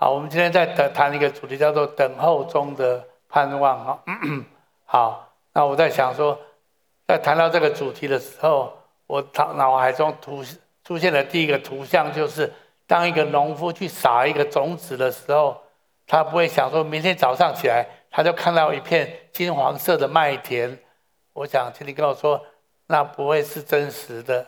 好，我们今天在谈谈一个主题，叫做“等候中的盼望”哈。好，那我在想说，在谈到这个主题的时候，我脑脑海中图出现的第一个图像，就是当一个农夫去撒一个种子的时候，他不会想说明天早上起来，他就看到一片金黄色的麦田。我想，请你跟我说，那不会是真实的。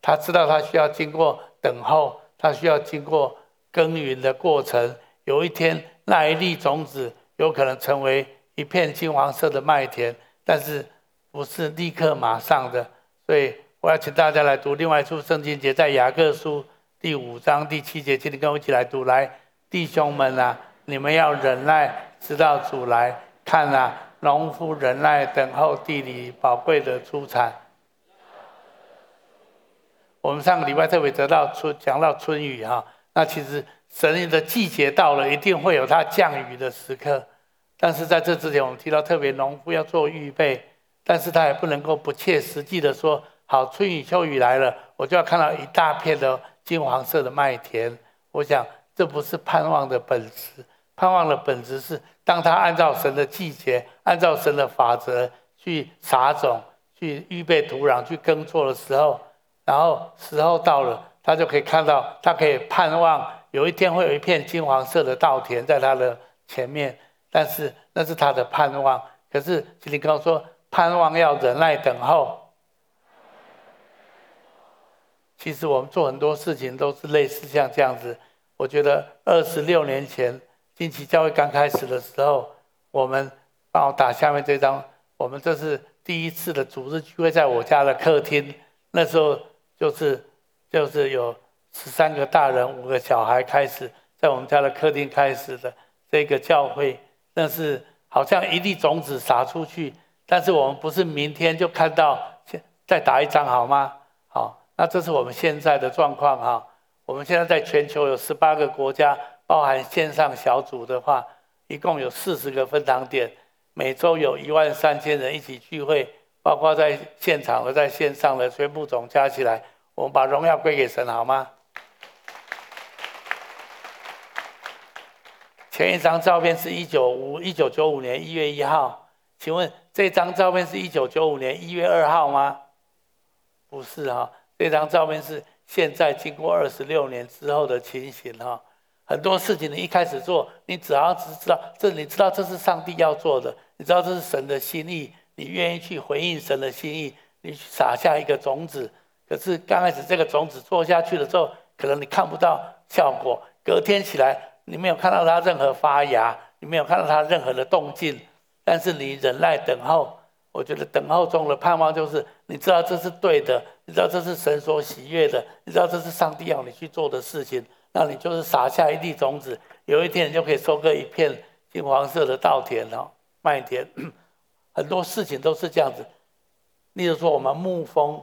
他知道他需要经过等候。它需要经过耕耘的过程，有一天那一粒种子有可能成为一片金黄色的麦田，但是不是立刻马上的。所以我要请大家来读另外一处圣经节，在雅各书第五章第七节，请你跟我一起来读。来，弟兄们啊，你们要忍耐，直到主来。看啊，农夫忍耐等候地里宝贵的出产。我们上个礼拜特别得到春讲到春雨哈，那其实神的季节到了，一定会有它降雨的时刻。但是在这之前，我们提到特别农夫要做预备，但是他也不能够不切实际的说，好，春雨秋雨来了，我就要看到一大片的金黄色的麦田。我想这不是盼望的本质，盼望的本质是，当他按照神的季节，按照神的法则去撒种、去预备土壤、去耕作的时候。然后时候到了，他就可以看到，他可以盼望有一天会有一片金黄色的稻田在他的前面，但是那是他的盼望。可是请你跟我说，盼望要忍耐等候。其实我们做很多事情都是类似像这样子。我觉得二十六年前惊奇教会刚开始的时候，我们帮我打下面这张，我们这是第一次的组织聚会，在我家的客厅，那时候。就是，就是有十三个大人，五个小孩开始在我们家的客厅开始的这个教会，但是好像一粒种子撒出去，但是我们不是明天就看到，再打一张好吗？好，那这是我们现在的状况哈。我们现在在全球有十八个国家，包含线上小组的话，一共有四十个分堂点，每周有一万三千人一起聚会。包括在现场和在线上的全部总加起来，我们把荣耀归给神，好吗？前一张照片是一九五一九九五年一月一号，请问这张照片是一九九五年一月二号吗？不是哈，这张照片是现在经过二十六年之后的情形哈。很多事情你一开始做，你只要只知道这，你知道这是上帝要做的，你知道这是神的心意。你愿意去回应神的心意，你去撒下一个种子，可是刚开始这个种子做下去的时候，可能你看不到效果。隔天起来，你没有看到它任何发芽，你没有看到它任何的动静，但是你忍耐等候。我觉得等候中的盼望就是，你知道这是对的，你知道这是神所喜悦的，你知道这是上帝要你去做的事情，那你就是撒下一粒种子，有一天你就可以收割一片金黄色的稻田哦，麦田。很多事情都是这样子，例如说，我们牧风，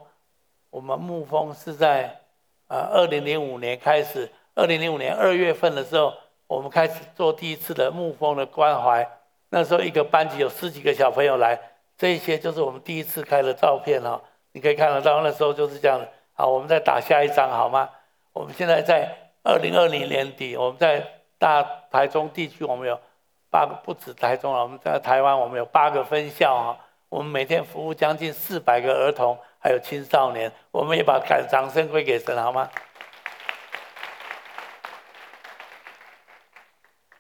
我们牧风是在呃二零零五年开始，二零零五年二月份的时候，我们开始做第一次的牧风的关怀。那时候一个班级有十几个小朋友来，这一些就是我们第一次开的照片哈，你可以看得到，那时候就是这样子。好，我们再打下一张好吗？我们现在在二零二零年底，我们在大台中地区，我们有。八个不止台中了，我们在台湾，我们有八个分校啊。我们每天服务将近四百个儿童，还有青少年。我们也把感掌声归给神，好吗？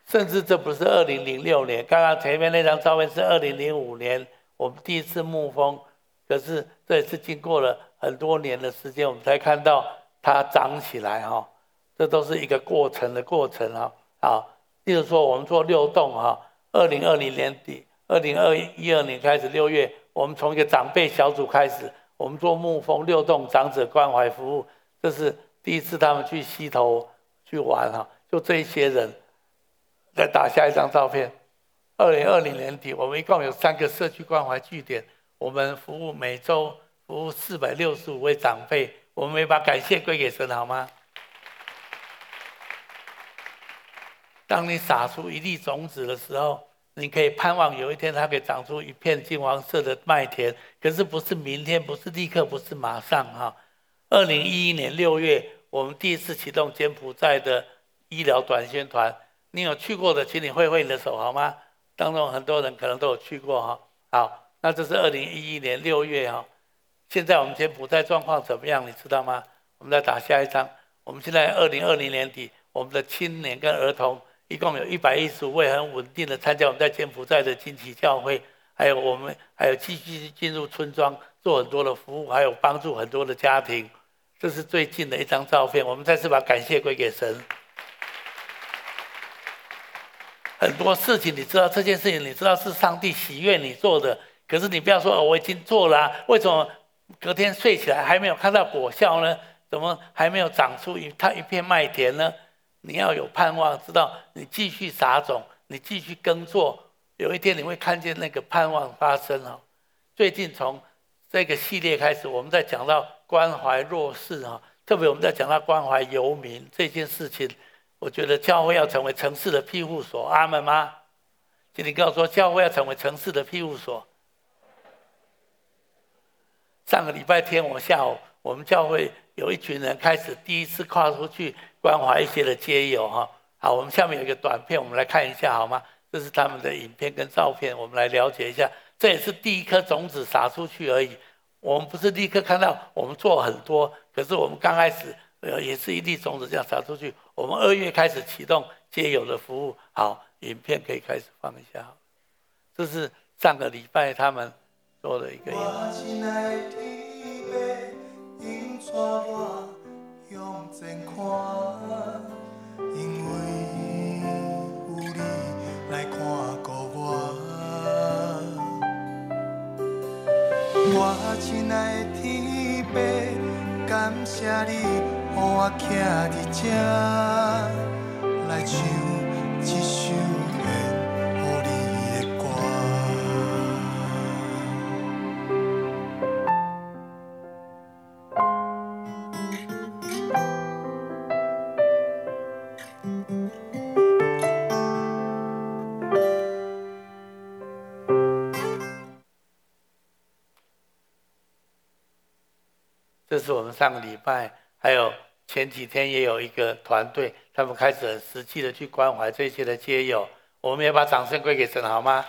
甚至这不是二零零六年，刚刚前面那张照片是二零零五年，我们第一次牧蜂。可是这也是经过了很多年的时间，我们才看到它长起来哈。这都是一个过程的过程哈。好。例如说，我们做六栋哈，二零二零年底，二零二一二年开始六月，我们从一个长辈小组开始，我们做牧蜂六栋长者关怀服务，这是第一次他们去溪头去玩哈，就这一些人。再打下一张照片，二零二零年底，我们一共有三个社区关怀据点，我们服务每周服务四百六十五位长辈，我们也把感谢归给神，好吗？当你撒出一粒种子的时候，你可以盼望有一天它可以长出一片金黄色的麦田。可是不是明天，不是立刻，不是马上哈。二零一一年六月，我们第一次启动柬埔寨的医疗短宣团，你有去过的，请你挥挥你的手好吗？当中很多人可能都有去过哈。好，那这是二零一一年六月哈。现在我们柬埔寨状况怎么样？你知道吗？我们再打下一张。我们现在二零二零年底，我们的青年跟儿童一共有一百一十五位，很稳定的参加我们在柬埔寨的金旗教会，还有我们还有继续进入村庄做很多的服务，还有帮助很多的家庭。这是最近的一张照片。我们再次把感谢归给神。很多事情你知道，这件事情你知道是上帝喜悦你做的，可是你不要说哦，我已经做了，为什么？隔天睡起来还没有看到果效呢？怎么还没有长出一它一片麦田呢？你要有盼望，知道你继续撒种，你继续耕作，有一天你会看见那个盼望发生哦。最近从这个系列开始，我们在讲到关怀弱势哈，特别我们在讲到关怀游民这件事情，我觉得教会要成为城市的庇护所，阿门吗？请你告诉我，教会要成为城市的庇护所。上个礼拜天，我下午我们教会有一群人开始第一次跨出去关怀一些的街友哈。好，我们下面有一个短片，我们来看一下好吗？这是他们的影片跟照片，我们来了解一下。这也是第一颗种子撒出去而已。我们不是立刻看到我们做很多，可是我们刚开始呃也是一粒种子这样撒出去。我们二月开始启动街友的服务。好，影片可以开始放一下。这是上个礼拜他们。做了一个。向前看，因为有你来看顾我。我亲爱的天父，感谢你给我徛在这。上个礼拜，还有前几天也有一个团队，他们开始很实际的去关怀这些的街友。我们也把掌声归给神，好吗？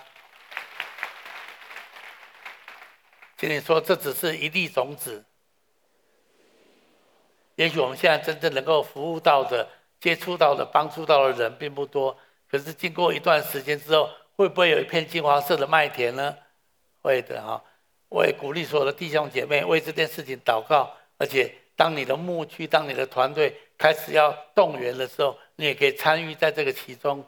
请你说，这只是一粒种子。也许我们现在真正能够服务到的、接触到的、帮助到的人并不多，可是经过一段时间之后，会不会有一片金黄色的麦田呢？会的哈。我也鼓励所有的弟兄姐妹为这件事情祷告，而且当你的牧区、当你的团队开始要动员的时候，你也可以参与在这个其中。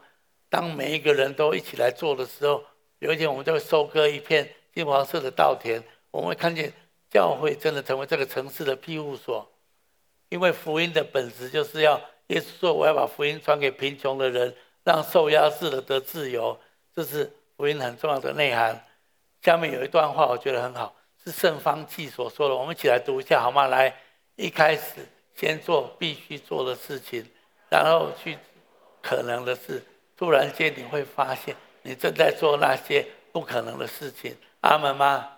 当每一个人都一起来做的时候，有一天我们就会收割一片金黄色的稻田。我们会看见教会真的成为这个城市的庇护所，因为福音的本质就是要耶稣说：“我要把福音传给贫穷的人，让受压制的得自由。”这是福音很重要的内涵。下面有一段话，我觉得很好，是圣方济所说的。我们一起来读一下好吗？来，一开始先做必须做的事情，然后去可能的事。突然间你会发现，你正在做那些不可能的事情。阿门吗？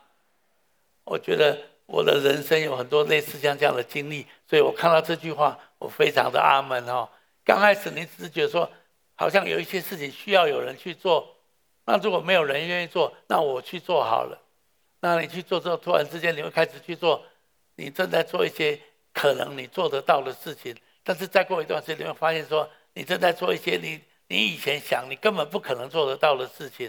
我觉得我的人生有很多类似像这样的经历，所以我看到这句话，我非常的阿门哦。刚开始你只是觉得说，好像有一些事情需要有人去做。那如果没有人愿意做，那我去做好了。那你去做之后，突然之间你会开始去做，你正在做一些可能你做得到的事情。但是再过一段时间，你会发现说，你正在做一些你你以前想你根本不可能做得到的事情。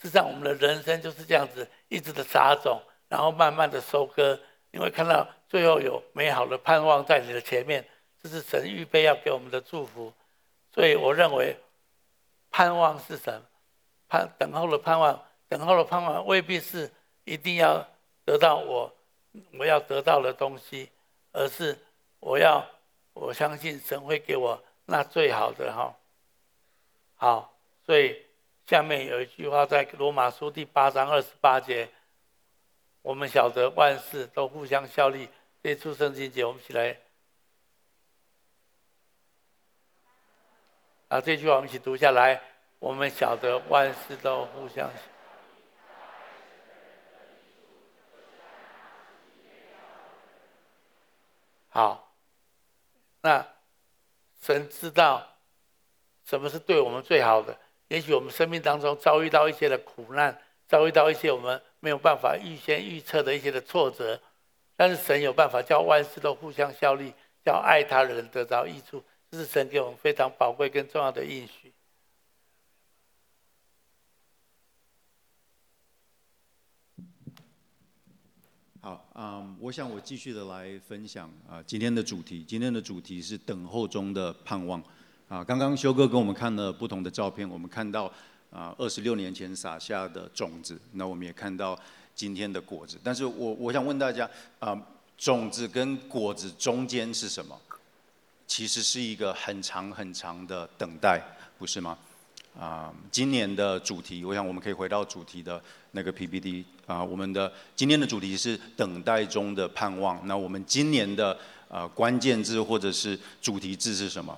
事实上，我们的人生就是这样子，一直的撒种，然后慢慢的收割。你会看到最后有美好的盼望在你的前面，这是神预备要给我们的祝福。所以我认为，盼望是什么？盼等候的盼望，等候的盼望未必是一定要得到我我要得到的东西，而是我要我相信神会给我那最好的哈。好，所以下面有一句话在罗马书第八章二十八节，我们晓得万事都互相效力，这出圣经节我们一起来，啊，这句话我们一起读下来。我们晓得万事都互相。好，那神知道什么是对我们最好的。也许我们生命当中遭遇到一些的苦难，遭遇到一些我们没有办法预先预测的一些的挫折，但是神有办法叫万事都互相效力，叫爱他的人得到益处，这是神给我们非常宝贵跟重要的应许。好，嗯，我想我继续的来分享啊，今天的主题，今天的主题是等候中的盼望。啊，刚刚修哥跟我们看了不同的照片，我们看到啊，二十六年前撒下的种子，那我们也看到今天的果子。但是我我想问大家，啊，种子跟果子中间是什么？其实是一个很长很长的等待，不是吗？啊，今年的主题，我想我们可以回到主题的那个 PPT 啊，我们的今天的主题是等待中的盼望。那我们今年的啊关键字或者是主题字是什么？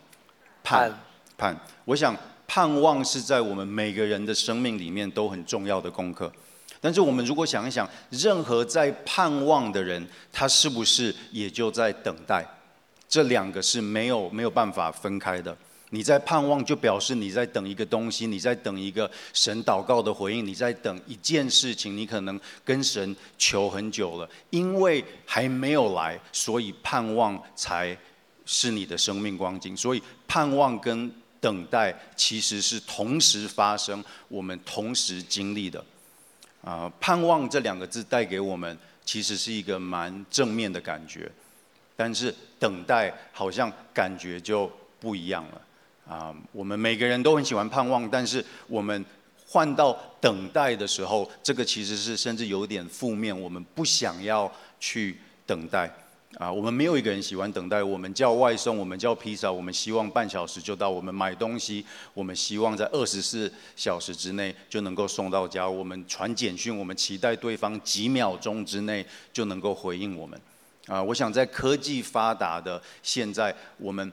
盼盼，我想盼望是在我们每个人的生命里面都很重要的功课。但是我们如果想一想，任何在盼望的人，他是不是也就在等待？这两个是没有没有办法分开的。你在盼望，就表示你在等一个东西，你在等一个神祷告的回应，你在等一件事情，你可能跟神求很久了，因为还没有来，所以盼望才是你的生命光景。所以。盼望跟等待其实是同时发生，我们同时经历的。啊，盼望这两个字带给我们其实是一个蛮正面的感觉，但是等待好像感觉就不一样了。啊，我们每个人都很喜欢盼望，但是我们换到等待的时候，这个其实是甚至有点负面，我们不想要去等待。啊，我们没有一个人喜欢等待。我们叫外送，我们叫披萨，我们希望半小时就到。我们买东西，我们希望在二十四小时之内就能够送到家。我们传简讯，我们期待对方几秒钟之内就能够回应我们。啊，我想在科技发达的现在，我们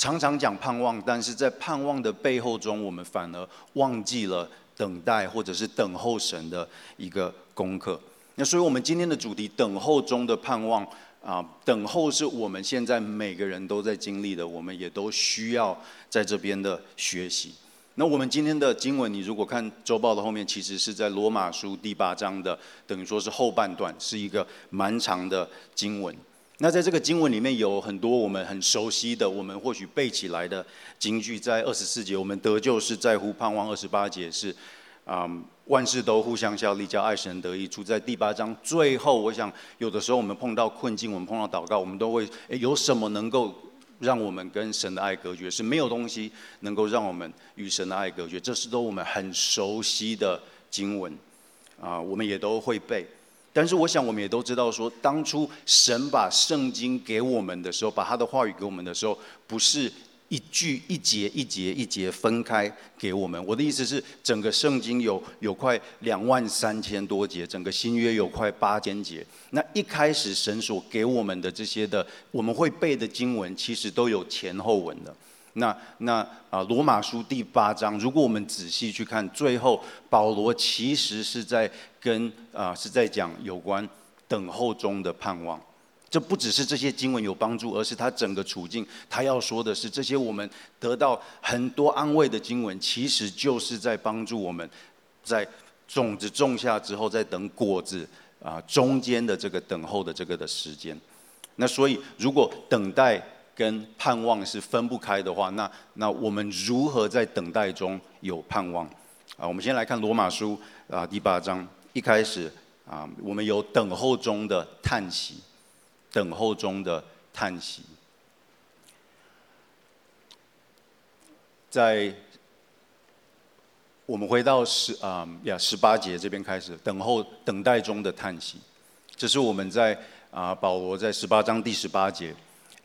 常常讲盼望，但是在盼望的背后中，我们反而忘记了等待或者是等候神的一个功课。那所以，我们今天的主题“等候中的盼望”。啊，等候是我们现在每个人都在经历的，我们也都需要在这边的学习。那我们今天的经文，你如果看周报的后面，其实是在罗马书第八章的，等于说是后半段，是一个蛮长的经文。那在这个经文里面有很多我们很熟悉的，我们或许背起来的金句，在二十四节，我们得救是在乎盼望；二十八节是。啊、万事都互相效力，叫爱神得益处。在第八章最后，我想有的时候我们碰到困境，我们碰到祷告，我们都会，诶，有什么能够让我们跟神的爱隔绝？是没有东西能够让我们与神的爱隔绝。这是都我们很熟悉的经文，啊、我们也都会背。但是我想，我们也都知道说，当初神把圣经给我们的时候，把他的话语给我们的时候，不是。一句一节一节一节分开给我们。我的意思是，整个圣经有有快两万三千多节，整个新约有快八千节。那一开始神所给我们的这些的我们会背的经文，其实都有前后文的。那那啊，罗马书第八章，如果我们仔细去看，最后保罗其实是在跟啊是在讲有关等候中的盼望。这不只是这些经文有帮助，而是他整个处境。他要说的是，这些我们得到很多安慰的经文，其实就是在帮助我们，在种子种下之后，在等果子啊中间的这个等候的这个的时间。那所以，如果等待跟盼望是分不开的话，那那我们如何在等待中有盼望？啊，我们先来看罗马书啊第八章一开始啊，我们有等候中的叹息。等候中的叹息，在我们回到十啊呀十八节这边开始，等候等待中的叹息，这是我们在啊保罗在十八章第十八节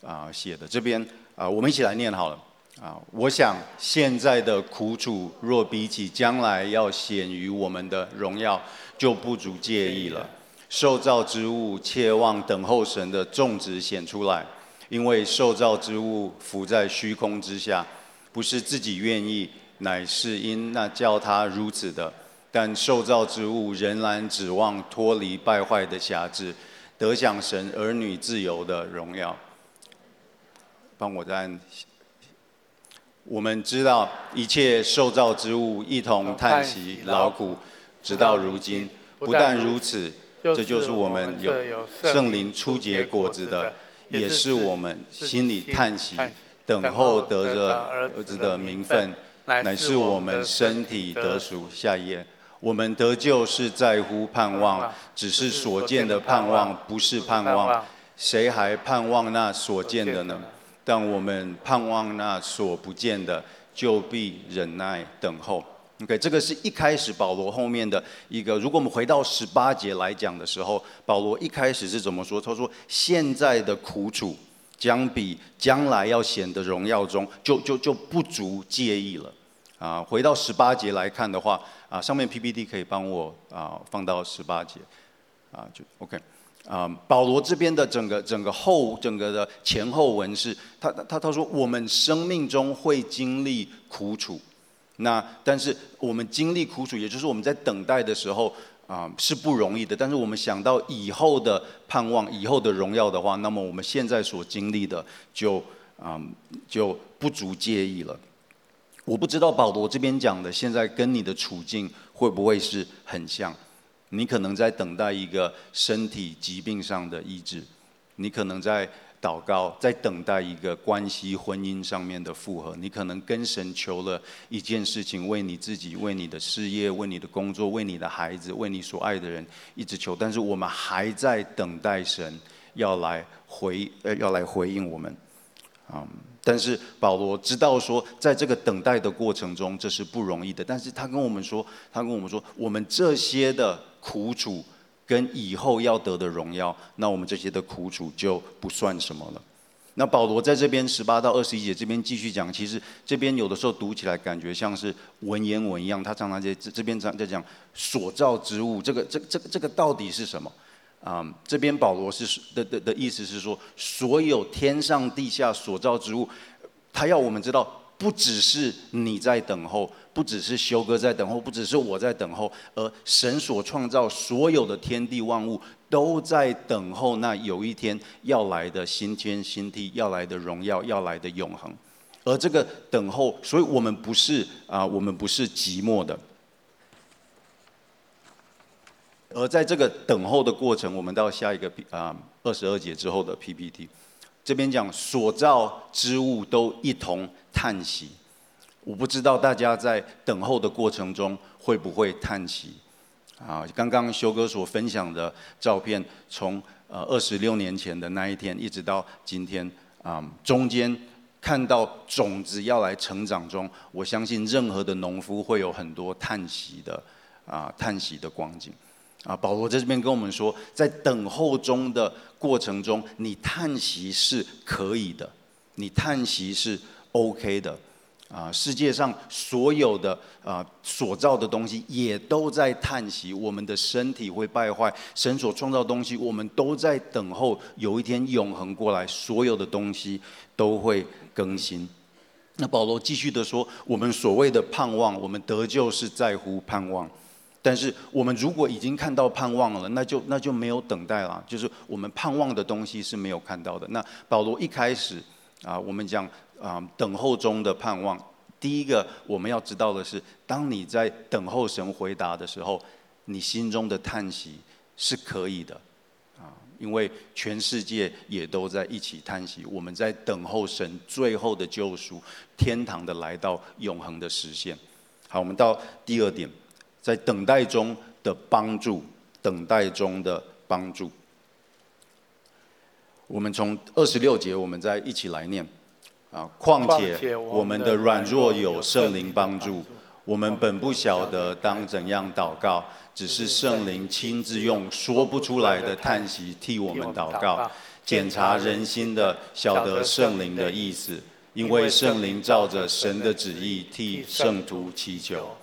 啊写的。这边啊，我们一起来念好了啊。我想现在的苦楚，若比起将来要显于我们的荣耀，就不足介意了。受造之物切望等候神的种子显出来，因为受造之物浮在虚空之下，不是自己愿意，乃是因那叫他如此的。但受造之物仍然指望脱离败坏的辖制，得享神儿女自由的荣耀。帮我再按。我们知道一切受造之物一同叹息劳苦，直到如今。不但如此，这就是我们有圣灵初结果子的，也是我们心里叹息，等候得着儿子的名分，乃是我们身体得赎。下一页。我们得救是在乎盼望，只是所见的盼望不是盼望。谁还盼望那所见的呢？但我们盼望那所不见的，就必忍耐等候。OK，这个是一开始保罗后面的一个。如果我们回到十八节来讲的时候，保罗一开始是怎么说？他说：“现在的苦楚，将比将来要显得荣耀中，就就就不足介意了。”啊，回到十八节来看的话。啊，上面 PPT 可以帮我啊放到十八节，啊就 OK，啊保罗这边的整个整个后整个的前后文是，他他他说我们生命中会经历苦楚，那但是我们经历苦楚，也就是我们在等待的时候啊是不容易的，但是我们想到以后的盼望、以后的荣耀的话，那么我们现在所经历的就啊就不足介意了。我不知道保罗这边讲的现在跟你的处境会不会是很像？你可能在等待一个身体疾病上的医治，你可能在祷告，在等待一个关系婚姻上面的复合，你可能跟神求了一件事情，为你自己、为你的事业、为你的工作、为你的孩子、为你所爱的人一直求，但是我们还在等待神要来回呃要来回应我们，啊。但是保罗知道说，在这个等待的过程中，这是不容易的。但是他跟我们说，他跟我们说，我们这些的苦楚跟以后要得的荣耀，那我们这些的苦楚就不算什么了。那保罗在这边十八到二十一节这边继续讲，其实这边有的时候读起来感觉像是文言文一样，他常常在这这边在在讲所造之物，这个这这个这个到底是什么？啊、这边保罗是的的的意思是说，所有天上地下所造之物，他要我们知道，不只是你在等候，不只是修哥在等候，不只是我在等候，而神所创造所有的天地万物都在等候那有一天要来的新天新地，要来的荣耀，要来的永恒。而这个等候，所以我们不是啊，我们不是寂寞的。而在这个等候的过程，我们到下一个啊二十二节之后的 PPT，这边讲所造之物都一同叹息。我不知道大家在等候的过程中会不会叹息啊？刚刚修哥所分享的照片，从呃二十六年前的那一天一直到今天啊，中间看到种子要来成长中，我相信任何的农夫会有很多叹息的啊叹息的光景。啊，保罗在这边跟我们说，在等候中的过程中，你叹息是可以的，你叹息是 OK 的。啊，世界上所有的啊所造的东西也都在叹息，我们的身体会败坏，神所创造的东西，我们都在等候有一天永恒过来，所有的东西都会更新。那保罗继续的说，我们所谓的盼望，我们得救是在乎盼望。但是我们如果已经看到盼望了，那就那就没有等待了。就是我们盼望的东西是没有看到的。那保罗一开始啊，我们讲啊，等候中的盼望。第一个我们要知道的是，当你在等候神回答的时候，你心中的叹息是可以的啊，因为全世界也都在一起叹息。我们在等候神最后的救赎，天堂的来到，永恒的实现。好，我们到第二点。在等待中的帮助，等待中的帮助。我们从二十六节，我们再一起来念啊。况且我们的软弱有圣灵帮助，我们本不晓得当怎样祷告，只是圣灵亲自用说不出来的叹息替我们祷告，检查人心的，晓得圣灵的意思，因为圣灵照着神的旨意替圣徒祈求。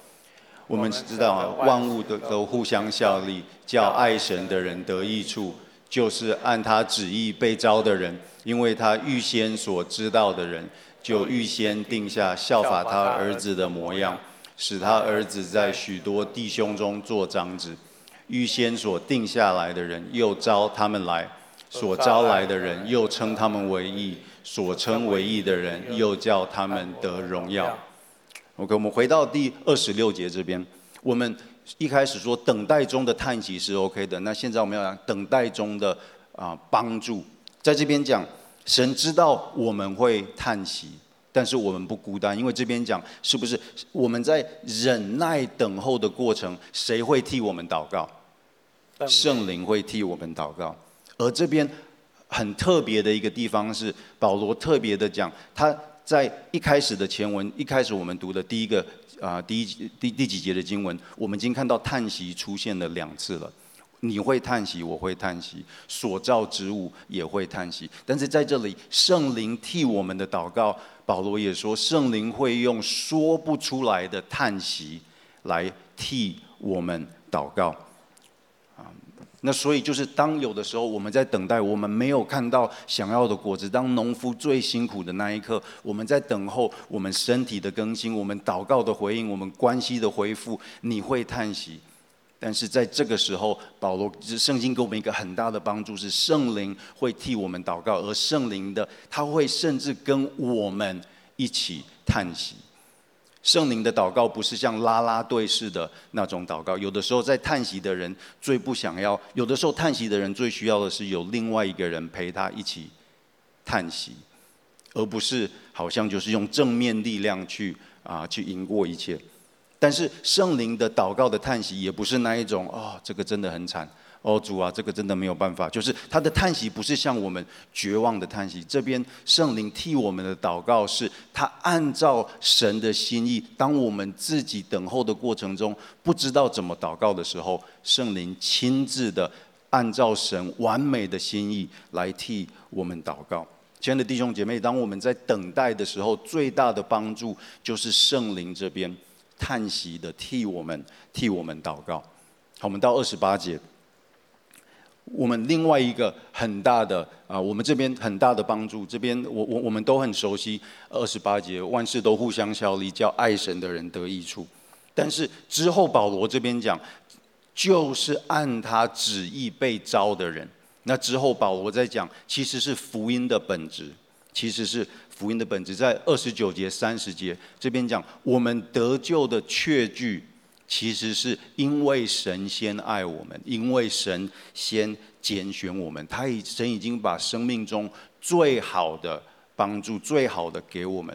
我们知道啊，万物都都互相效力，叫爱神的人得益处，就是按他旨意被招的人，因为他预先所知道的人，就预先定下效法他儿子的模样，使他儿子在许多弟兄中做长子。预先所定下来的人，又招他们来，所招来的人又称他们为义，所称为义的人又叫他们得荣耀。OK，我们回到第二十六节这边，我们一开始说等待中的叹息是 OK 的，那现在我们要讲等待中的啊帮助，在这边讲，神知道我们会叹息，但是我们不孤单，因为这边讲是不是我们在忍耐等候的过程，谁会替我们祷告？圣灵会替我们祷告，而这边很特别的一个地方是保罗特别的讲，他在一开始的前文，一开始我们读的第一个啊、第一第第几节的经文，我们已经看到叹息出现了两次了。你会叹息，我会叹息，所造之物也会叹息。但是在这里，圣灵替我们的祷告，保罗也说，圣灵会用说不出来的叹息来替我们祷告。那所以就是当有的时候我们在等待，我们没有看到想要的果子。当农夫最辛苦的那一刻，我们在等候我们身体的更新，我们祷告的回应，我们关系的恢复。你会叹息，但是在这个时候，保罗圣经给我们一个很大的帮助，是圣灵会替我们祷告，而圣灵的他会甚至跟我们一起叹息。圣灵的祷告不是像拉拉队似的那种祷告，有的时候在叹息的人最不想要，有的时候叹息的人最需要的是有另外一个人陪他一起叹息，而不是好像就是用正面力量去啊去赢过一切。但是圣灵的祷告的叹息也不是那一种哦，这个真的很惨。哦，主啊，这个真的没有办法。就是他的叹息不是像我们绝望的叹息，这边圣灵替我们的祷告是，他按照神的心意。当我们自己等候的过程中不知道怎么祷告的时候，圣灵亲自的按照神完美的心意来替我们祷告。亲爱的弟兄姐妹，当我们在等待的时候，最大的帮助就是圣灵这边叹息的替我们替我们祷告。好，我们到二十八节。我们另外一个很大的啊，我们这边很大的帮助，这边我我我们都很熟悉二十八节，万事都互相效力，叫爱神的人得益处。但是之后保罗这边讲，就是按他旨意被召的人。那之后保罗在讲，其实是福音的本质，其实是福音的本质，在二十九节、三十节这边讲，我们得救的确据。其实是因为神先爱我们，因为神先拣选我们，他已神已经把生命中最好的帮助、最好的给我们，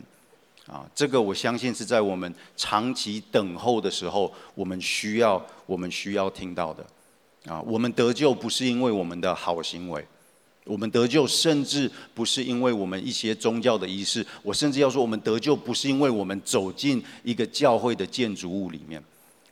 啊，这个我相信是在我们长期等候的时候，我们需要我们需要听到的，啊，我们得救不是因为我们的好行为，我们得救甚至不是因为我们一些宗教的仪式，我甚至要说，我们得救不是因为我们走进一个教会的建筑物里面。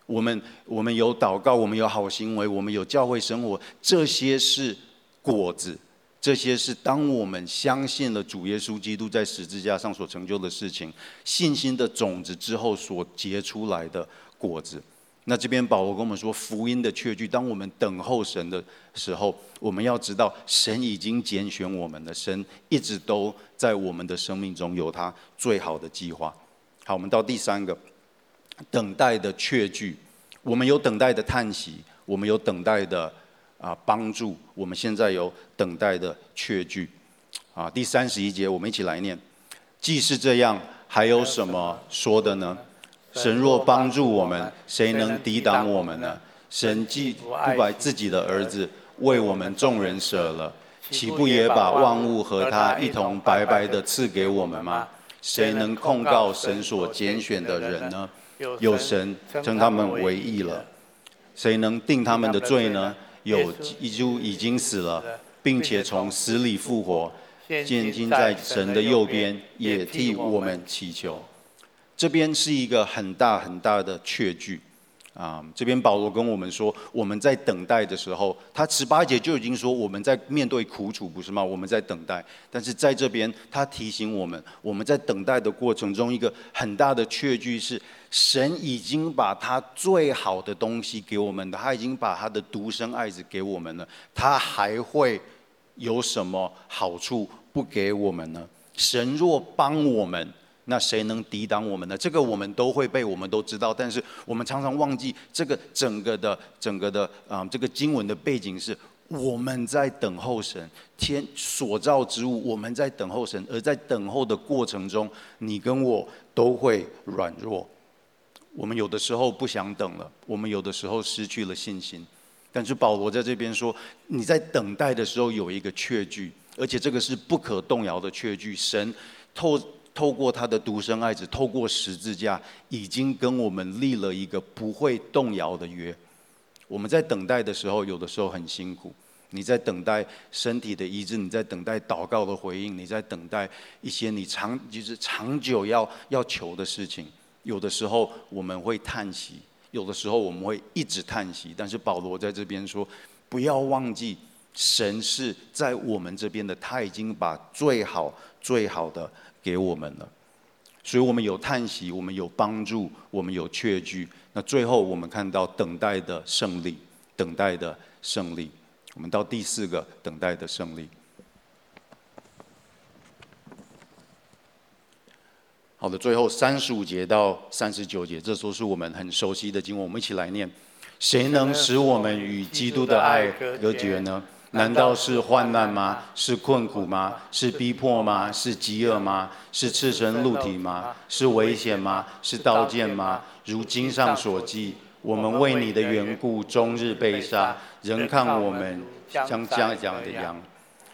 我们我们有祷告，我们有好行为，我们有教会生活，这些是果子，这些是当我们相信了主耶稣基督在十字架上所成就的事情，信心的种子之后所结出来的果子。那这边保罗跟我们说，福音的确据，当我们等候神的时候，我们要知道神已经拣选我们了，神一直都在我们的生命中有他最好的计划。好，我们到第三个。等待的确据，我们有等待的叹息，我们有等待的啊帮助，我们现在有等待的确据，啊，第三十一节，我们一起来念。既是这样，还有什么说的呢？神若帮助我们，谁能抵挡我们呢？神既不把自己的儿子为我们众人舍了，岂不也把万物和他一同白白的赐给我们吗？谁能控告神所拣选的人呢？有神称他们为义了，谁能定他们的罪呢？有基督已经死了，并且从死里复活，现今在神的右边，也替我们祈求。这边是一个很大很大的确据。啊，这边保罗跟我们说，我们在等待的时候，他十八节就已经说我们在面对苦楚，不是吗？我们在等待，但是在这边他提醒我们，我们在等待的过程中，一个很大的确据是，神已经把他最好的东西给我们的，他已经把他的独生爱子给我们了，他还会有什么好处不给我们呢？神若帮我们。那谁能抵挡我们呢？这个我们都会背，我们都知道。但是我们常常忘记这个整个的、整个的啊、嗯，这个经文的背景是我们在等候神，天所造之物，我们在等候神，而在等候的过程中，你跟我都会软弱。我们有的时候不想等了，我们有的时候失去了信心。但是保罗在这边说，你在等待的时候有一个确据，而且这个是不可动摇的确据。神透透过他的独生爱子，透过十字架，已经跟我们立了一个不会动摇的约。我们在等待的时候，有的时候很辛苦。你在等待身体的医治，你在等待祷告的回应，你在等待一些你长就是长久要要求的事情。有的时候我们会叹息，有的时候我们会一直叹息。但是保罗在这边说，不要忘记，神是在我们这边的，他已经把最好最好的给我们了。所以我们有叹息，我们有帮助，我们有确据。那最后我们看到等待的胜利，等待的胜利。我们到第四个等待的胜利。好的，最后三十五节到三十九节，这都是我们很熟悉的经文，我们一起来念：谁能使我们与基督的爱隔绝呢？难道是患难吗？是困苦吗？是逼迫吗？是饥饿吗？是赤身露体吗？是危险吗？是刀剑吗？如经上所记，我们为你的缘故终日被杀，人看我们像将宰的羊。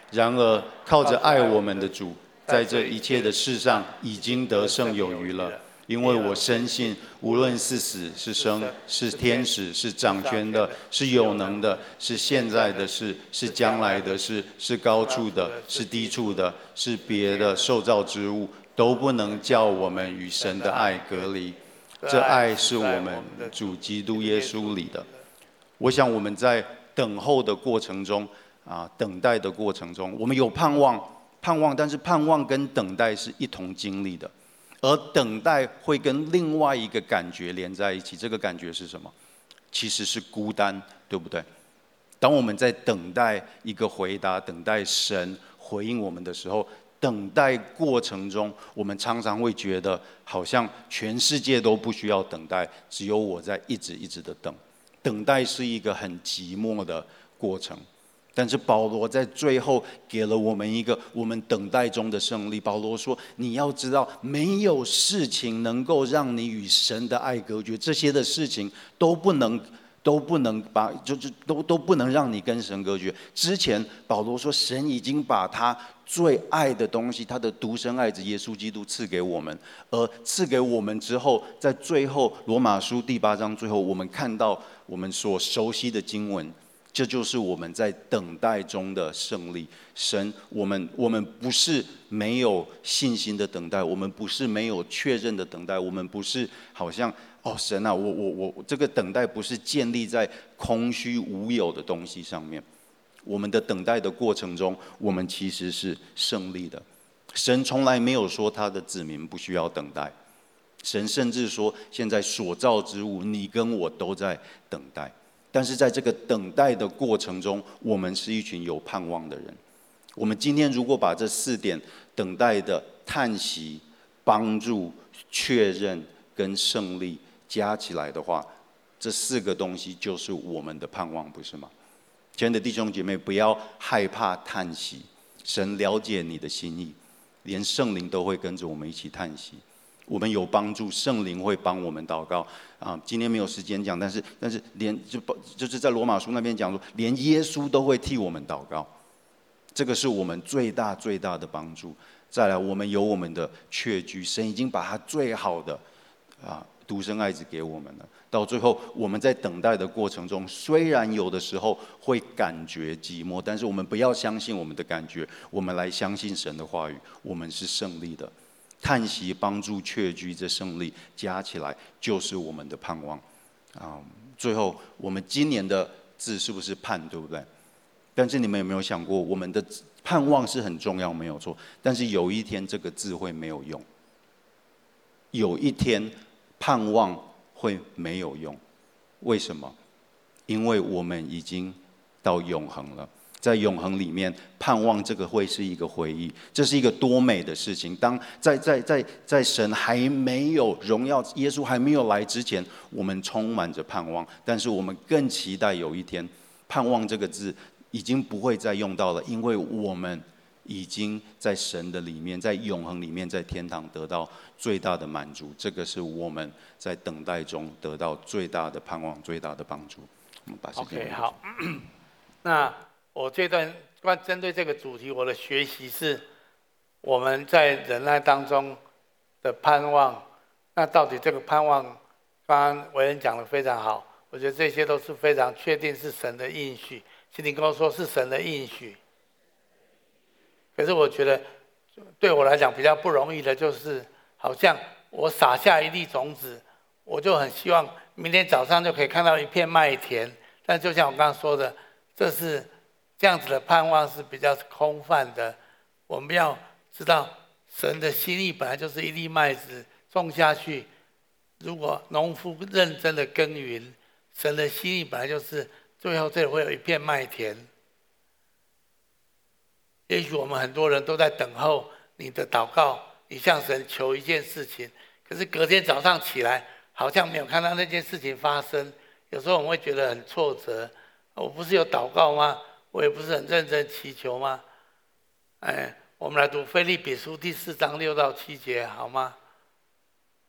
然而靠着爱我们的主，在这一切的事上已经得胜有余了。因为我深信，无论是死是生，是天使，是掌权的，是有能的，是现在的事，是将来的事，是高处的，是低处的，是别的受造之物，都不能叫我们与神的爱隔离。这爱是我们主基督耶稣里的。我想我们在等候的过程中，啊，等待的过程中，我们有盼望，盼望，但是盼望跟等待是一同经历的。而等待会跟另外一个感觉连在一起，这个感觉是什么？其实是孤单，对不对？当我们在等待一个回答，等待神回应我们的时候，等待过程中，我们常常会觉得好像全世界都不需要等待，只有我在一直一直的等。等待是一个很寂寞的过程。但是保罗在最后给了我们一个我们等待中的胜利。保罗说：“你要知道，没有事情能够让你与神的爱隔绝，这些的事情都不能都不能把，就是都都不能让你跟神隔绝。”之前保罗说，神已经把他最爱的东西，他的独生爱子耶稣基督赐给我们，而赐给我们之后，在最后罗马书第八章最后，我们看到我们所熟悉的经文。这就是我们在等待中的胜利。神，我们我们不是没有信心的等待，我们不是没有确认的等待，我们不是好像哦，神啊，我我我这个等待不是建立在空虚无有的东西上面。我们的等待的过程中，我们其实是胜利的。神从来没有说他的子民不需要等待，神甚至说，现在所造之物，你跟我都在等待。但是在这个等待的过程中，我们是一群有盼望的人。我们今天如果把这四点等待的叹息、帮助、确认跟胜利加起来的话，这四个东西就是我们的盼望，不是吗？亲爱的弟兄姐妹，不要害怕叹息，神了解你的心意，连圣灵都会跟着我们一起叹息。我们有帮助，圣灵会帮我们祷告啊。今天没有时间讲，但是但是连就就是在罗马书那边讲说，连耶稣都会替我们祷告，这个是我们最大最大的帮助。再来，我们有我们的确据，神已经把他最好的啊独生爱子给我们了。到最后，我们在等待的过程中，虽然有的时候会感觉寂寞，但是我们不要相信我们的感觉，我们来相信神的话语，我们是胜利的。叹息、帮助、确据，这胜利加起来就是我们的盼望。啊，最后我们今年的字是不是盼，对不对？但是你们有没有想过，我们的盼望是很重要，没有错。但是有一天这个字会没有用，有一天盼望会没有用，为什么？因为我们已经到永恒了。在永恒里面，盼望这个会是一个回忆，这是一个多美的事情。当在在在在神还没有荣耀，耶稣还没有来之前，我们充满着盼望。但是我们更期待有一天，盼望这个字已经不会再用到了，因为我们已经在神的里面，在永恒里面，在天堂得到最大的满足。这个是我们在等待中得到最大的盼望、最大的帮助。我们把时间。OK，好。那我这段关针对这个主题，我的学习是我们在忍耐当中的盼望。那到底这个盼望，刚刚伟恩讲的非常好，我觉得这些都是非常确定是神的应许。请你跟我说是神的应许，可是我觉得对我来讲比较不容易的就是，好像我撒下一粒种子，我就很希望明天早上就可以看到一片麦田。但就像我刚刚说的，这是这样子的盼望是比较空泛的。我们要知道神的心意本来就是一粒麦子种下去，如果农夫认真的耕耘，神的心意本来就是。最后，这里会有一片麦田。也许我们很多人都在等候你的祷告，你向神求一件事情，可是隔天早上起来，好像没有看到那件事情发生。有时候我们会觉得很挫折。我不是有祷告吗？我也不是很认真祈求吗？哎，我们来读腓立比书第四章六到七节，好吗？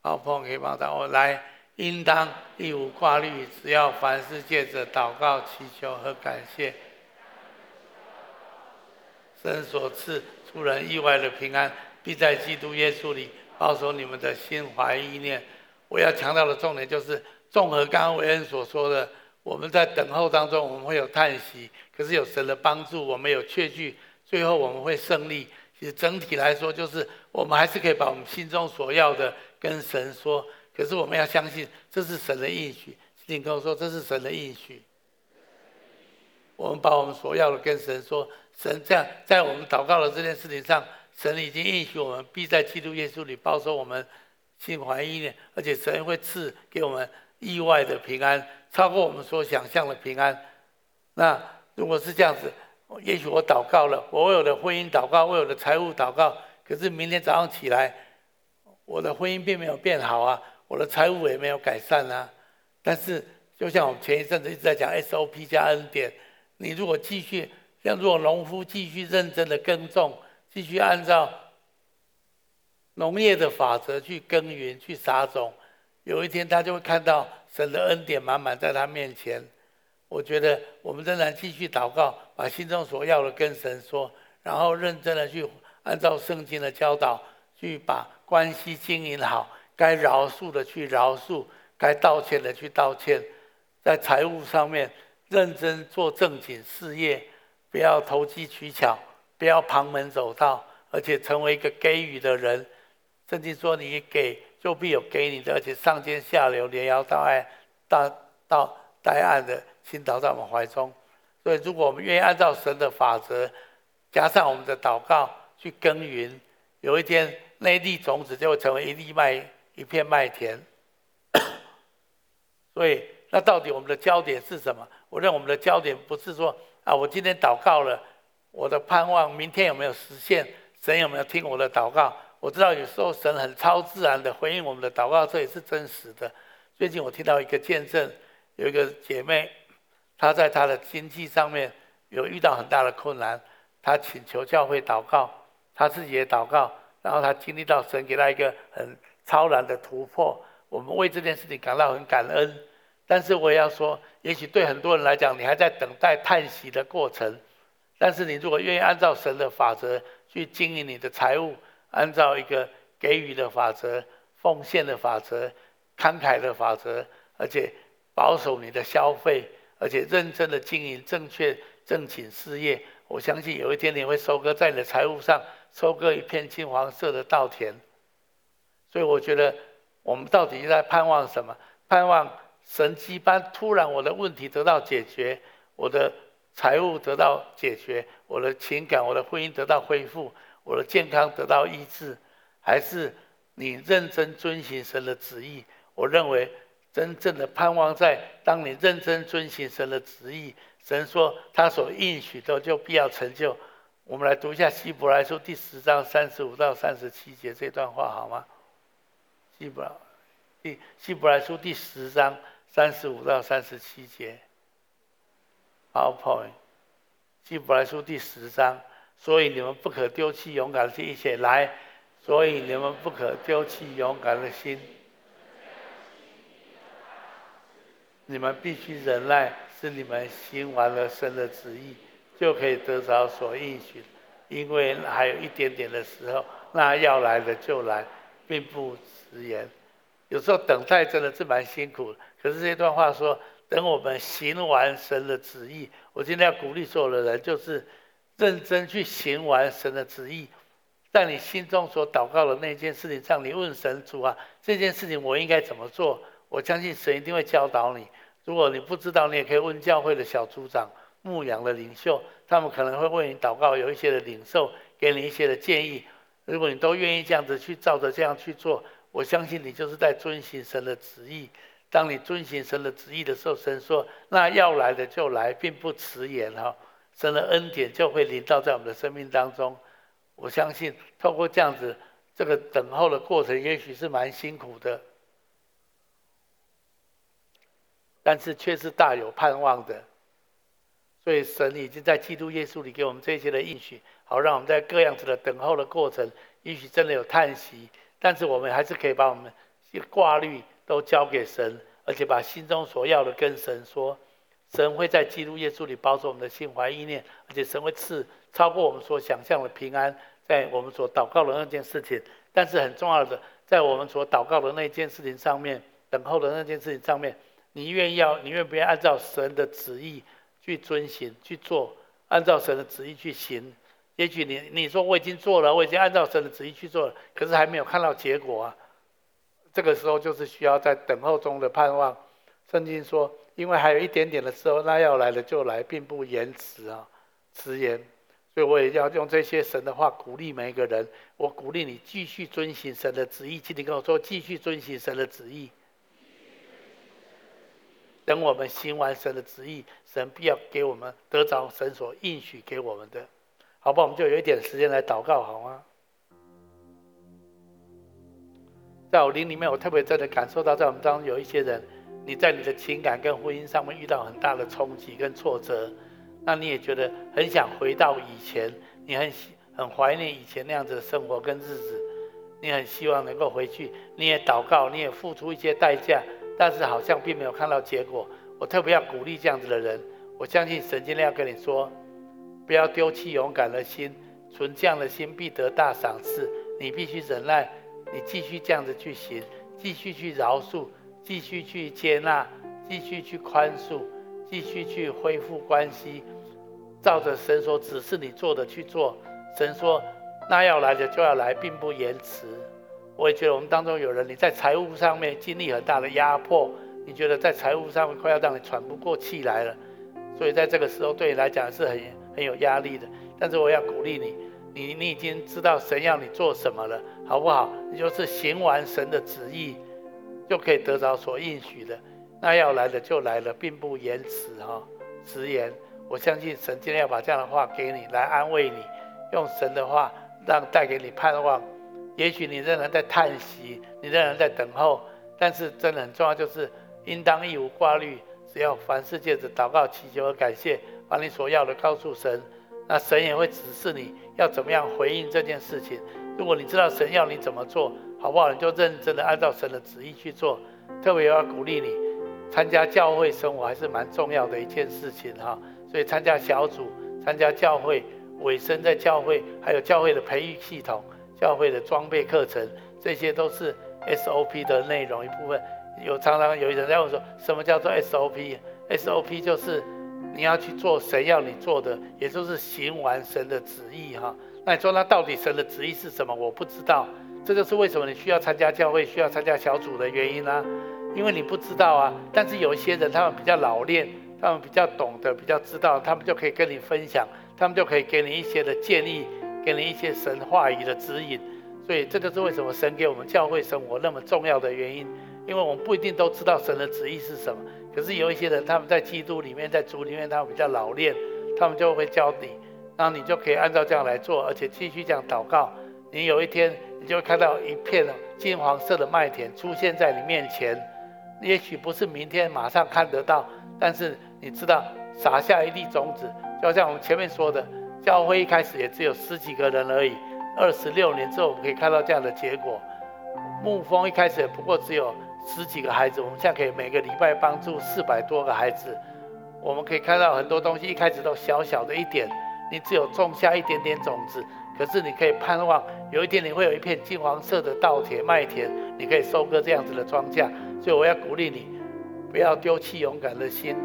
好，朋友可以帮到我来。应当一无挂虑，只要凡事借着祷告、祈求和感谢，神所赐出人意外的平安，必在基督耶稣里保守你们的心怀意念。我要强调的重点就是，综合刚刚伟恩所说的，我们在等候当中，我们会有叹息，可是有神的帮助，我们有确据，最后我们会胜利。其实整体来说，就是我们还是可以把我们心中所要的跟神说。可是我们要相信，这是神的应许。你跟我说，这是神的应许。我们把我们所要的跟神说，神这样在我们祷告的这件事情上，神已经应许我们必在基督耶稣里保守我们心怀意念，而且神会赐给我们意外的平安，超过我们所想象的平安。那如果是这样子，也许我祷告了，我为我的婚姻祷告，为我的财务祷告，可是明天早上起来，我的婚姻并没有变好啊。我的财务也没有改善啊，但是就像我们前一阵子一直在讲 SOP 加 N 点，你如果继续像如果农夫继续认真的耕种，继续按照农业的法则去耕耘去撒种，有一天他就会看到神的恩典满满在他面前。我觉得我们仍然继续祷告，把心中所要的跟神说，然后认真的去按照圣经的教导去把关系经营好。该饶恕的去饶恕，该道歉的去道歉，在财务上面认真做正经事业，不要投机取巧，不要旁门左道，而且成为一个给予的人。圣经说：“你给，就必有给你的，而且上尖下流，连摇带按，到到带按的倾倒在我们怀中。”所以，如果我们愿意按照神的法则，加上我们的祷告去耕耘，有一天那一粒种子就会成为一粒麦。一片麦田，所以那到底我们的焦点是什么？我认为我们的焦点不是说啊，我今天祷告了，我的盼望明天有没有实现？神有没有听我的祷告？我知道有时候神很超自然的回应我们的祷告，这也是真实的。最近我听到一个见证，有一个姐妹，她在她的经济上面有遇到很大的困难，她请求教会祷告，她自己也祷告，然后她经历到神给她一个很。超然的突破，我们为这件事情感到很感恩。但是我也要说，也许对很多人来讲，你还在等待叹息的过程。但是你如果愿意按照神的法则去经营你的财务，按照一个给予的法则、奉献的法则、慷慨的法则，而且保守你的消费，而且认真的经营正确正经事业，我相信有一天你会收割在你的财务上，收割一片金黄色的稻田。所以我觉得，我们到底在盼望什么？盼望神迹般突然我的问题得到解决，我的财务得到解决，我的情感、我的婚姻得到恢复，我的健康得到医治，还是你认真遵行神的旨意？我认为真正的盼望在当你认真遵行神的旨意，神说他所应许的就必要成就。我们来读一下希伯来书第十章三十五到三十七节这段话好吗？希伯来第希伯来书第十章三十五到三十七节，PowerPoint，希伯来书第十章，所以你们不可丢弃勇敢的心，一起来。所以你们不可丢弃勇敢的心。你们必须忍耐，使你们行完了神的旨意，就可以得着所应许。因为还有一点点的时候，那要来的就来，并不迟延。有时候等待真的是蛮辛苦的。可是这段话说，等我们行完神的旨意，我今天要鼓励所有的人，就是认真去行完神的旨意。在你心中所祷告的那件事情上，你问神主啊，这件事情我应该怎么做？我相信神一定会教导你。如果你不知道，你也可以问教会的小组长、牧羊的领袖，他们可能会为你祷告，有一些的领受，给你一些的建议。如果你都愿意这样子去照着这样去做，我相信你就是在遵行神的旨意。当你遵行神的旨意的时候，神说：“那要来的就来，并不迟延。”哈，神的恩典就会临到在我们的生命当中。我相信透过这样子，这个等候的过程，也许是蛮辛苦的。但是却是大有盼望的，所以神已经在基督耶稣里给我们这些的应许，好让我们在各样子的等候的过程，也许真的有叹息，但是我们还是可以把我们挂虑都交给神，而且把心中所要的跟神说，神会在基督耶稣里保守我们的心怀意念，而且神会赐超过我们所想象的平安，在我们所祷告的那件事情。但是很重要的，在我们所祷告的那件事情上面，等候的那件事情上面。你愿意要，你愿不愿意按照神的旨意去遵行去做？按照神的旨意去行。也许你你说我已经做了，我已经按照神的旨意去做了，可是还没有看到结果啊。这个时候就是需要在等候中的盼望。圣经说，因为还有一点点的时候，那要来的就来，并不延迟啊，迟延。所以我也要用这些神的话鼓励每一个人。我鼓励你继续遵行神的旨意。请你跟我说，继续遵行神的旨意。等我们行完神的旨意，神必要给我们得着神所应许给我们的，好吧？我们就有一点时间来祷告，好吗？在我灵里面，我特别真的感受到，在我们当中有一些人，你在你的情感跟婚姻上面遇到很大的冲击跟挫折，那你也觉得很想回到以前，你很很怀念以前那样子的生活跟日子，你很希望能够回去，你也祷告，你也付出一些代价。但是好像并没有看到结果。我特别要鼓励这样子的人。我相信神今天要跟你说，不要丢弃勇敢的心，存这样的心必得大赏赐。你必须忍耐，你继续这样子去行，继续去饶恕，继续去接纳，继续去宽恕，继续去恢复关系，照着神所指示你做的去做。神说，那要来的就要来，并不延迟。我也觉得我们当中有人，你在财务上面经历很大的压迫，你觉得在财务上面快要让你喘不过气来了，所以在这个时候对你来讲是很很有压力的。但是我要鼓励你，你你已经知道神要你做什么了，好不好？你就是行完神的旨意，就可以得着所应许的。那要来的就来了，并不延迟哈，迟延。我相信神今天要把这样的话给你，来安慰你，用神的话让带给你盼望。也许你仍然在叹息，你仍然在等候，但是真的很重要，就是应当一无挂虑，只要凡事借着祷告、祈求和感谢，把你所要的告诉神，那神也会指示你要怎么样回应这件事情。如果你知道神要你怎么做，好不好？你就认真的按照神的旨意去做。特别要鼓励你，参加教会生活还是蛮重要的一件事情哈。所以参加小组、参加教会、委身在教会，还有教会的培育系统。教会的装备课程，这些都是 SOP 的内容一部分。有常常有人在问说，什么叫做 SOP？SOP 就是你要去做神要你做的，也就是行完神的旨意哈。那你说那到底神的旨意是什么？我不知道。这就是为什么你需要参加教会、需要参加小组的原因啊。因为你不知道啊。但是有一些人他们比较老练，他们比较懂得、比较知道，他们就可以跟你分享，他们就可以给你一些的建议。给你一些神话语的指引，所以这就是为什么神给我们教会生活那么重要的原因。因为我们不一定都知道神的旨意是什么，可是有一些人他们在基督里面，在主里面，他们比较老练，他们就会教你，然后你就可以按照这样来做，而且继续这样祷告。你有一天，你就会看到一片金黄色的麦田出现在你面前，也许不是明天马上看得到，但是你知道撒下一粒种子。就像我们前面说的，教会一开始也只有十几个人而已，二十六年之后我们可以看到这样的结果。牧蜂一开始也不过只有十几个孩子，我们现在可以每个礼拜帮助四百多个孩子。我们可以看到很多东西一开始都小小的一点，你只有种下一点点种子，可是你可以盼望有一天你会有一片金黄色的稻田麦田，你可以收割这样子的庄稼。所以我要鼓励你，不要丢弃勇敢的心，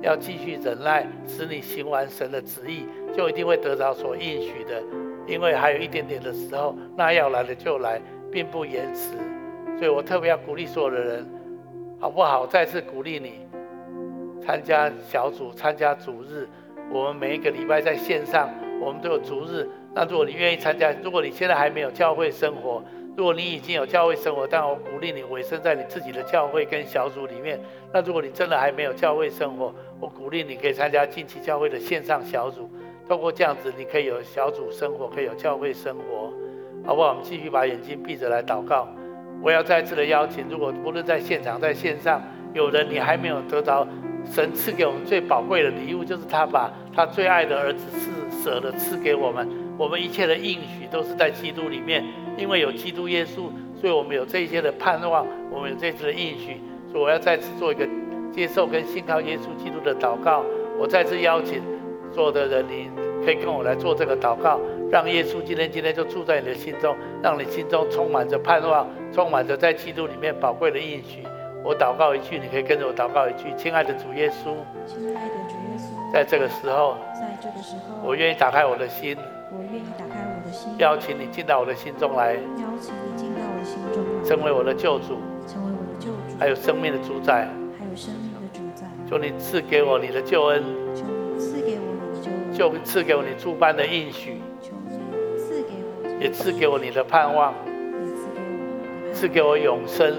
要继续忍耐，使你行完神的旨意，就一定会得着所应许的。因为还有一点点的时候，那要来的就来，并不延迟。所以我特别要鼓励所有的人，好不好？再次鼓励你。参加小组，参加主日，我们每一个礼拜在线上，我们都有主日。那如果你愿意参加，如果你现在还没有教会生活，如果你已经有教会生活，但我鼓励你委身在你自己的教会跟小组里面。那如果你真的还没有教会生活，我鼓励你可以参加近期教会的线上小组。透过这样子，你可以有小组生活，可以有教会生活，好不好？我们继续把眼睛闭着来祷告。我要再次的邀请，如果不论在现场在线上，有人你还没有得到。神赐给我们最宝贵的礼物，就是他把他最爱的儿子赐舍了赐给我们。我们一切的应许都是在基督里面，因为有基督耶稣，所以我们有这些的盼望，我们有这次的应许。所以我要再次做一个接受跟信靠耶稣基督的祷告。我再次邀请所有的人，你可以跟我来做这个祷告，让耶稣今天今天就住在你的心中，让你心中充满着盼望，充满着在基督里面宝贵的应许。我祷告一句，你可以跟着我祷告一句。亲爱的主耶稣，亲爱的主耶稣，在这个时候，在这个时候，我愿意打开我的心，我愿意打开我的心，邀请你进到我的心中来，邀请你进到我的心中来，成为我的救主，成为我的救主，还有生命的主宰，还有生命的主宰。求你赐给我你的救恩，求你赐给我你的救恩，就赐给我你诸般的应许，求你赐给我，也赐给我你的盼望，也赐给我，赐给我永生。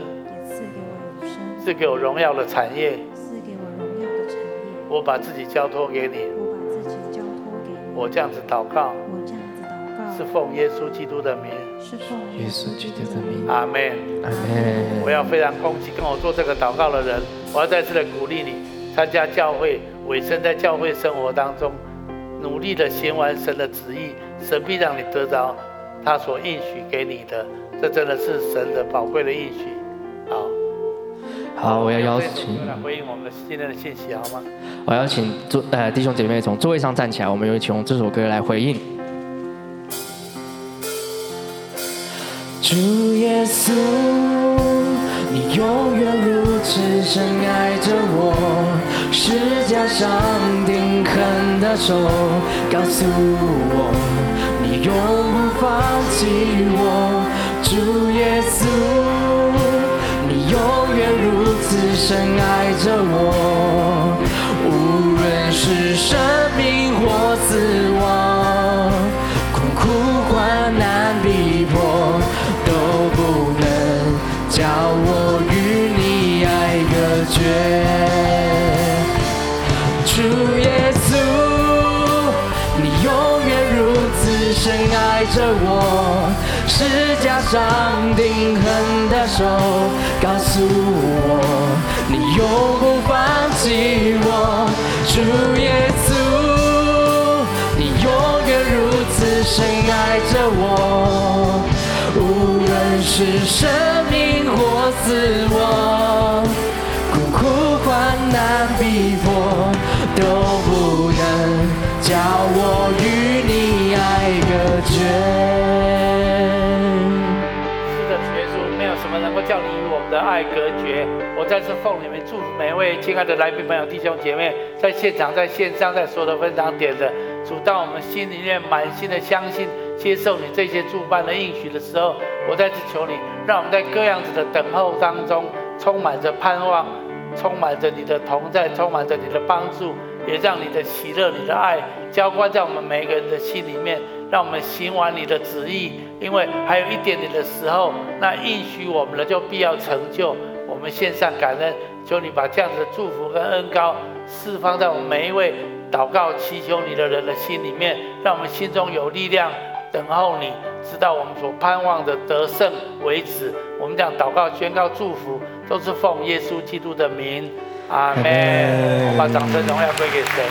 赐给我荣耀的产业，赐给我荣耀的产业。我把自己交托给你，我把自己交托给你。我这样子祷告，是奉耶稣基督的名，是奉耶稣基督的名。阿门，阿门。我要非常恭喜跟我做这个祷告的人，我要再次的鼓励你参加教会，委身在教会生活当中，努力的行完神的旨意，神必让你得着他所应许给你的，这真的是神的宝贵的应许。好。好，我要邀请来回应我们的今天的信息，好吗？我邀请坐呃弟兄姐妹从座位上站起来，我们有请用这首歌来回应。主耶稣，你永远如此深爱着我，十架上钉痕的手告诉我，你永不放弃我，主耶稣。你永远如此深爱着我，无论是生命或是加上定痕的手告诉我，你永不放弃我，主耶稣，你永远如此深爱着我，无论是生命或死亡，苦苦患难逼迫，都不能叫我叫你与我们的爱隔绝。我再次奉你们祝福每一位亲爱的来宾朋友、弟兄姐妹，在现场、在线上、在所有的分享点的，主，当我们心里面满心的相信、接受你这些诸般的应许的时候，我再次求你，让我们在各样子的等候当中，充满着盼望，充满着你的同在，充满着你的帮助，也让你的喜乐、你的爱浇灌在我们每一个人的心里面。让我们行完你的旨意，因为还有一点点的时候，那应许我们的就必要成就。我们献上感恩，求你把这样子的祝福跟恩高释放在我们每一位祷告祈求你的人的心里面，让我们心中有力量等候你，直到我们所盼望的得胜为止。我们这样祷告宣告祝福，都是奉耶稣基督的名，阿门。我们把掌声荣耀归给神。